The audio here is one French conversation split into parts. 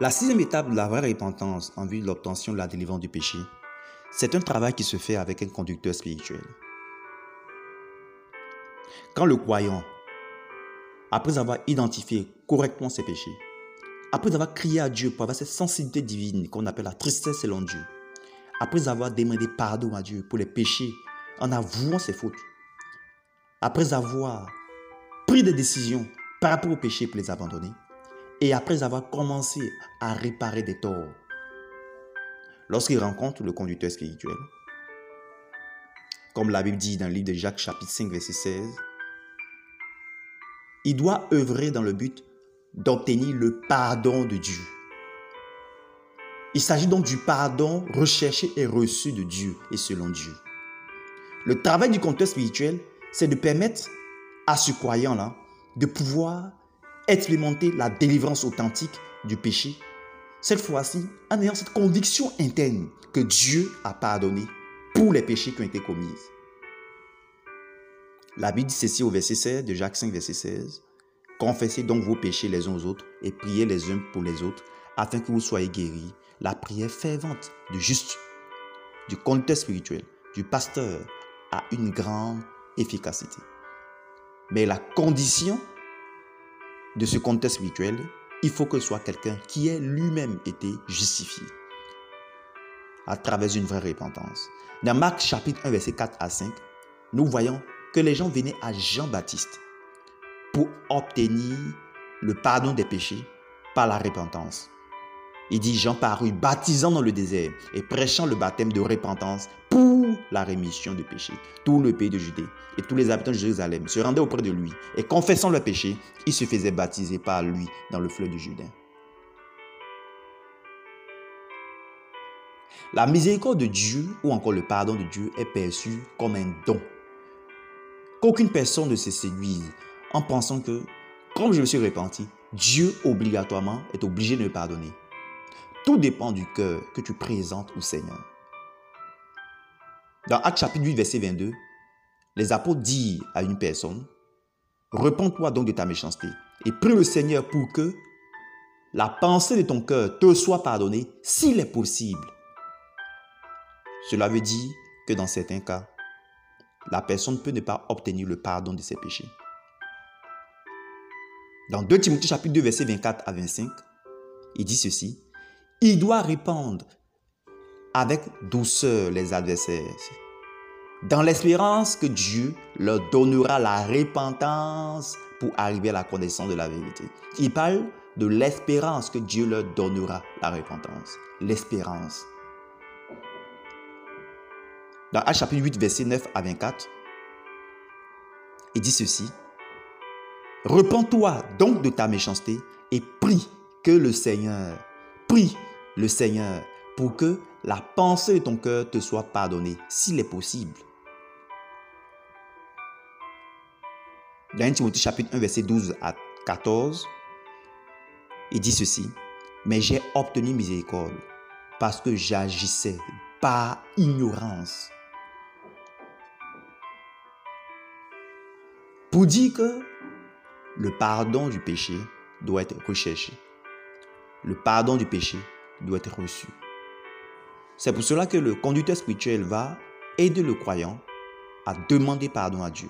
La sixième étape de la vraie repentance en vue de l'obtention de la délivrance du péché, c'est un travail qui se fait avec un conducteur spirituel. Quand le croyant, après avoir identifié correctement ses péchés, après avoir crié à Dieu pour avoir cette sensibilité divine qu'on appelle la tristesse selon Dieu, après avoir demandé pardon à Dieu pour les péchés en avouant ses fautes, après avoir pris des décisions par rapport aux péchés pour les abandonner, et après avoir commencé à réparer des torts, lorsqu'il rencontre le conducteur spirituel, comme la Bible dit dans le livre de Jacques chapitre 5 verset 16, il doit œuvrer dans le but d'obtenir le pardon de Dieu. Il s'agit donc du pardon recherché et reçu de Dieu et selon Dieu. Le travail du conducteur spirituel, c'est de permettre à ce croyant-là de pouvoir expérimenter la délivrance authentique du péché. Cette fois-ci, en ayant cette conviction interne que Dieu a pardonné pour les péchés qui ont été commis. La Bible dit ceci au verset 16 de Jacques 5, verset 16. Confessez donc vos péchés les uns aux autres et priez les uns pour les autres afin que vous soyez guéris. La prière fervente du juste, du conducteur spirituel, du pasteur a une grande efficacité. Mais la condition de ce contexte spirituel, il faut que ce soit quelqu'un qui ait lui-même été justifié à travers une vraie repentance. Dans Marc chapitre 1, verset 4 à 5, nous voyons que les gens venaient à Jean-Baptiste pour obtenir le pardon des péchés par la repentance. Il dit Jean parut baptisant dans le désert et prêchant le baptême de repentance pour la rémission du péché. Tout le pays de Judée et tous les habitants de Jérusalem se rendaient auprès de lui et confessant leur péché, ils se faisaient baptiser par lui dans le fleuve du Jourdain. La miséricorde de Dieu ou encore le pardon de Dieu est perçu comme un don. Qu'aucune personne ne se séduise en pensant que, comme je me suis repenti, Dieu obligatoirement est obligé de me pardonner. Tout dépend du cœur que tu présentes au Seigneur. Dans Acte chapitre 8, verset 22, les apôtres disent à une personne, Repends-toi donc de ta méchanceté et prie le Seigneur pour que la pensée de ton cœur te soit pardonnée s'il est possible. Cela veut dire que dans certains cas, la personne peut ne pas obtenir le pardon de ses péchés. Dans 2 Timothée chapitre 2 verset 24 à 25, il dit ceci, il doit répandre avec douceur les adversaires, dans l'espérance que Dieu leur donnera la repentance pour arriver à la connaissance de la vérité. Il parle de l'espérance que Dieu leur donnera la repentance. L'espérance. Dans Acte chapitre 8, verset 9 à 24, il dit ceci. Repends-toi donc de ta méchanceté et prie que le Seigneur, prie le Seigneur pour que la pensée de ton cœur te soit pardonnée, s'il est possible. Dans 1 Timothée chapitre 1, verset 12 à 14, il dit ceci, mais j'ai obtenu miséricorde parce que j'agissais par ignorance. Pour dire que le pardon du péché doit être recherché. Le pardon du péché doit être reçu. C'est pour cela que le conducteur spirituel va aider le croyant à demander pardon à Dieu.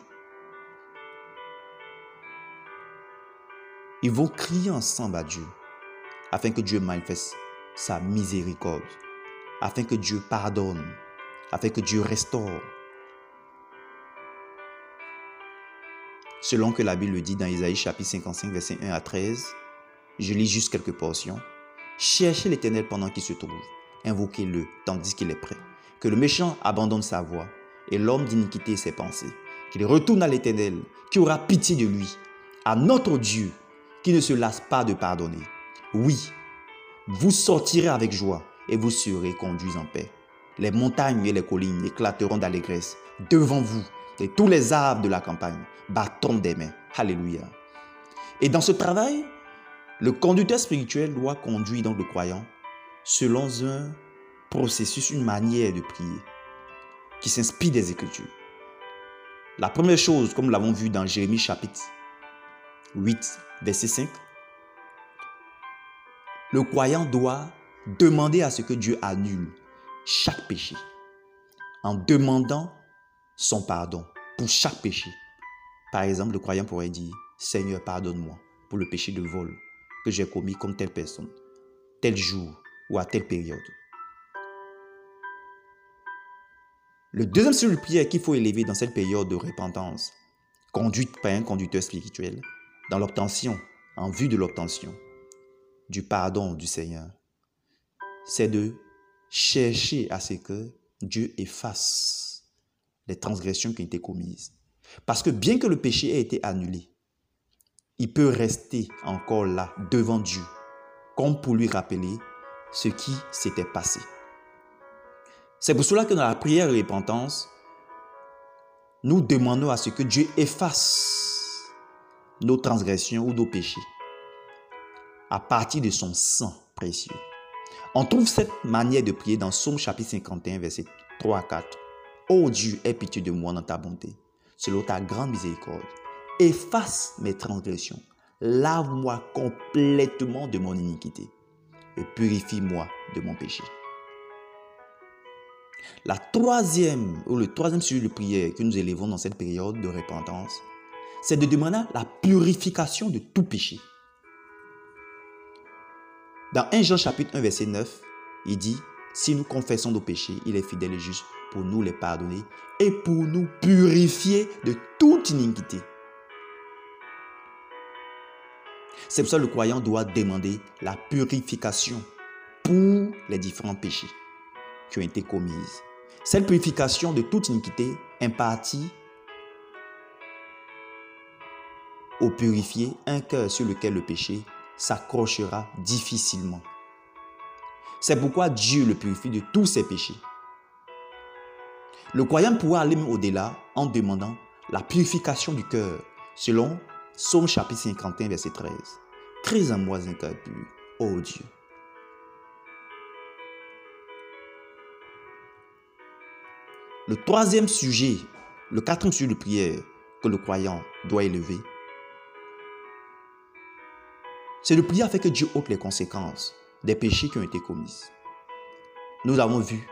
Ils vont crier ensemble à Dieu afin que Dieu manifeste sa miséricorde, afin que Dieu pardonne, afin que Dieu restaure. Selon que la Bible le dit dans Isaïe chapitre 55 verset 1 à 13, je lis juste quelques portions. Cherchez l'Éternel pendant qu'il se trouve. Invoquez-le tandis qu'il est prêt. Que le méchant abandonne sa voie et l'homme d'iniquité ses pensées. Qu'il retourne à l'Éternel, qui aura pitié de lui, à notre Dieu, qui ne se lasse pas de pardonner. Oui, vous sortirez avec joie et vous serez conduits en paix. Les montagnes et les collines éclateront d'allégresse devant vous et tous les arbres de la campagne battront des mains. Alléluia. Et dans ce travail, le conducteur spirituel doit conduire donc le croyant selon un processus, une manière de prier qui s'inspire des Écritures. La première chose, comme nous l'avons vu dans Jérémie chapitre 8, verset 5, le croyant doit demander à ce que Dieu annule chaque péché en demandant son pardon pour chaque péché. Par exemple, le croyant pourrait dire, Seigneur, pardonne-moi pour le péché de vol que j'ai commis comme telle personne, tel jour ou à telle période. Le deuxième style de prière qu'il faut élever dans cette période de repentance, conduite par un conducteur spirituel, dans l'obtention, en vue de l'obtention du pardon du Seigneur, c'est de chercher à ce que Dieu efface les transgressions qui ont été commises. Parce que bien que le péché ait été annulé, il peut rester encore là devant Dieu, comme pour lui rappeler ce qui s'était passé. C'est pour cela que dans la prière de repentance, nous demandons à ce que Dieu efface nos transgressions ou nos péchés à partir de son sang précieux. On trouve cette manière de prier dans Somme chapitre 51, verset 3 à 4. Ô Dieu, aie pitié de moi dans ta bonté, selon ta grande miséricorde. Efface mes transgressions, lave-moi complètement de mon iniquité et purifie-moi de mon péché. La troisième, ou le troisième sujet de prière que nous élevons dans cette période de repentance, c'est de demander la purification de tout péché. Dans 1 Jean chapitre 1 verset 9, il dit, si nous confessons nos péchés, il est fidèle et juste pour nous les pardonner et pour nous purifier de toute iniquité. C'est pour ça que le croyant doit demander la purification pour les différents péchés qui ont été commises. Cette purification de toute iniquité impartit au purifié un cœur sur lequel le péché s'accrochera difficilement. C'est pourquoi Dieu le purifie de tous ses péchés. Le croyant pourra aller au-delà en demandant la purification du cœur, selon Psaume chapitre 51, verset 13. Crée en moi ô Dieu. Le troisième sujet, le quatrième sujet de prière que le croyant doit élever, c'est de prier afin que Dieu ôte les conséquences des péchés qui ont été commis. Nous avons vu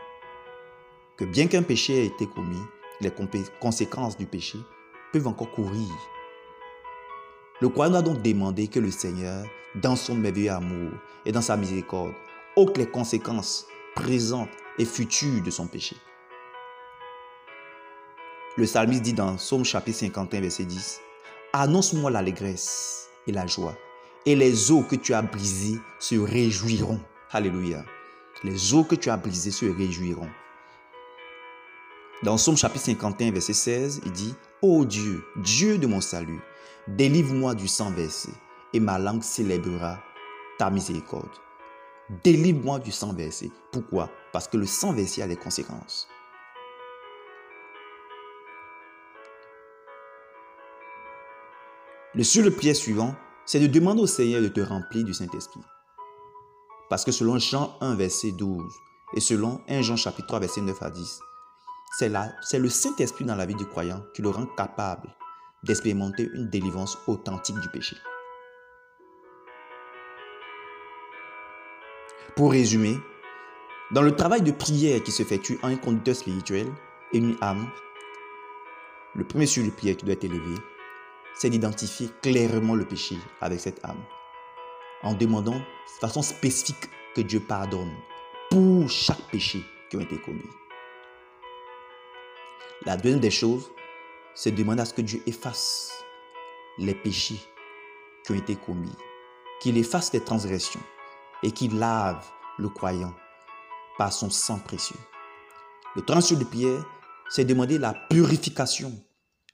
que bien qu'un péché ait été commis, les conséquences du péché peuvent encore courir. Le croyant doit donc demander que le Seigneur, dans son merveilleux amour et dans sa miséricorde, ôte les conséquences présentes et futures de son péché. Le psalmiste dit dans Psaume chapitre 51, verset 10, Annonce-moi l'allégresse et la joie, et les eaux que tu as brisées se réjouiront. Alléluia. Les eaux que tu as brisées se réjouiront. Dans Psaume chapitre 51, verset 16, il dit, Ô Dieu, Dieu de mon salut, délivre-moi du sang versé, et ma langue célébrera ta miséricorde. Délivre-moi du sang versé. Pourquoi? Parce que le sang versé a des conséquences. Le sujet de prière suivant, c'est de demander au Seigneur de te remplir du Saint-Esprit. Parce que selon Jean 1, verset 12, et selon 1 Jean chapitre 3, verset 9 à 10, c'est le Saint-Esprit dans la vie du croyant qui le rend capable d'expérimenter une délivrance authentique du péché. Pour résumer, dans le travail de prière qui s'effectue en un conducteur spirituel et une âme, le premier sujet de prière qui doit être élevé, c'est d'identifier clairement le péché avec cette âme, en demandant de façon spécifique que Dieu pardonne pour chaque péché qui a été commis. La deuxième des choses, c'est de demander à ce que Dieu efface les péchés qui ont été commis, qu'il efface les transgressions et qu'il lave le croyant par son sang précieux. Le troisième de prière, c'est demander la purification,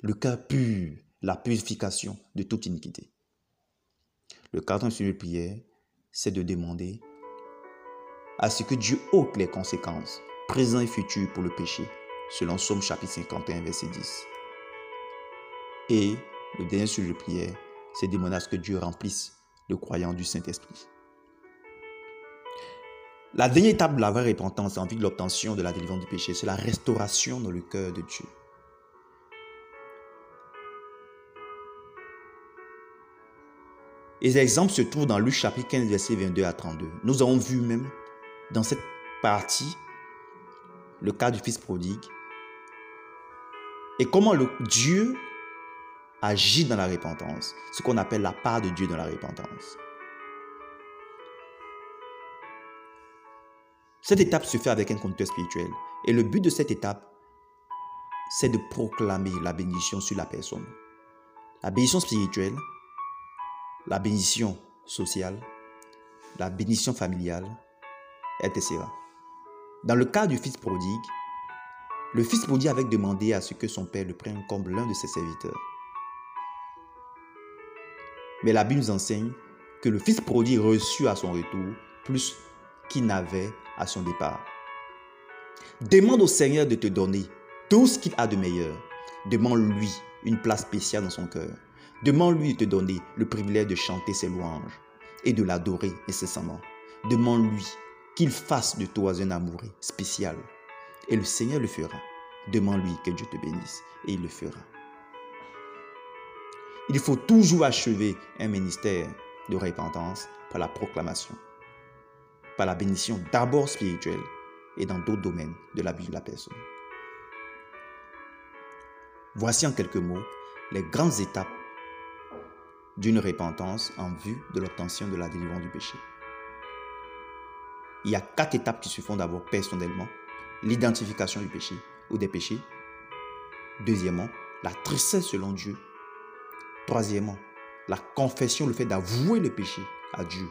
le cœur pur, la purification de toute iniquité. Le sujet de prière, c'est de demander à ce que Dieu ôte les conséquences, présentes et futures pour le péché, selon Somme chapitre 51, verset 10. Et le dernier sujet de prière, c'est de demander ce que Dieu remplisse le croyant du Saint-Esprit. La dernière étape de la vraie repentance en vue de l'obtention de la délivrance du péché, c'est la restauration dans le cœur de Dieu. Et l'exemple se trouve dans Luc chapitre 15, verset 22 à 32. Nous avons vu même dans cette partie le cas du fils prodigue et comment le Dieu agit dans la repentance, ce qu'on appelle la part de Dieu dans la repentance. Cette étape se fait avec un conducteur spirituel. Et le but de cette étape, c'est de proclamer la bénédiction sur la personne. La bénédiction spirituelle, la bénédiction sociale, la bénédiction familiale, etc. Dans le cas du fils prodigue, le fils prodigue avait demandé à ce que son père le prenne comme l'un de ses serviteurs. Mais la Bible nous enseigne que le fils prodigue reçut à son retour plus qu'il n'avait à son départ. Demande au Seigneur de te donner tout ce qu'il a de meilleur. Demande-lui une place spéciale dans son cœur. Demande-lui de te donner le privilège de chanter ses louanges et de l'adorer incessamment. Demande-lui qu'il fasse de toi un amoureux spécial. Et le Seigneur le fera. Demande-lui que Dieu te bénisse et il le fera. Il faut toujours achever un ministère de repentance par la proclamation, par la bénédiction d'abord spirituelle et dans d'autres domaines de la vie de la personne. Voici en quelques mots les grandes étapes d'une repentance en vue de l'obtention de la délivrance du péché. Il y a quatre étapes qui se font d'abord personnellement. L'identification du péché ou des péchés. Deuxièmement, la tristesse selon Dieu. Troisièmement, la confession, le fait d'avouer le péché à Dieu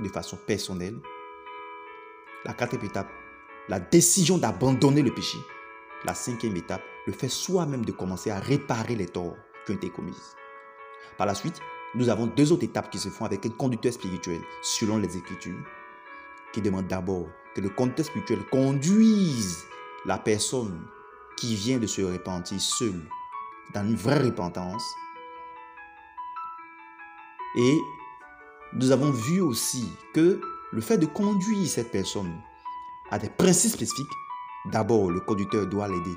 de façon personnelle. La quatrième étape, la décision d'abandonner le péché. La cinquième étape, le fait soi-même de commencer à réparer les torts qui ont été commis. Par la suite, nous avons deux autres étapes qui se font avec un conducteur spirituel selon les Écritures, qui demande d'abord que le conducteur spirituel conduise la personne qui vient de se repentir seule dans une vraie repentance. Et nous avons vu aussi que le fait de conduire cette personne à des principes spécifiques, d'abord le conducteur doit l'aider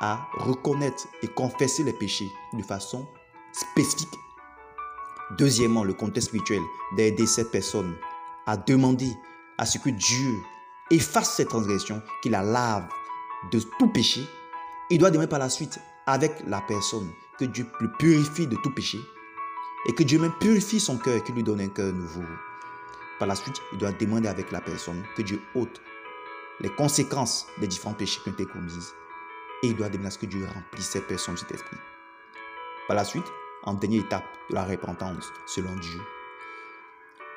à reconnaître et confesser les péchés de façon spécifique. Deuxièmement, le contexte spirituel d'aider cette personne à demander à ce que Dieu efface cette transgression, qu'il la lave de tout péché. Il doit demander par la suite avec la personne que Dieu le purifie de tout péché et que Dieu même purifie son cœur qu'il lui donne un cœur nouveau. Par la suite, il doit demander avec la personne que Dieu ôte les conséquences des différents péchés qui ont été commis. Et il doit demander à ce que Dieu remplisse cette personne de cet esprit. Par la suite, en dernière étape de la repentance selon Dieu,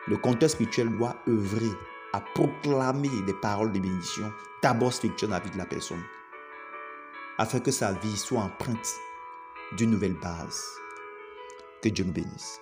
le compteur spirituel doit œuvrer à proclamer des paroles de bénédiction, d'abord spirituelles dans la vie de la personne, afin que sa vie soit empreinte d'une nouvelle base. Que Dieu nous bénisse.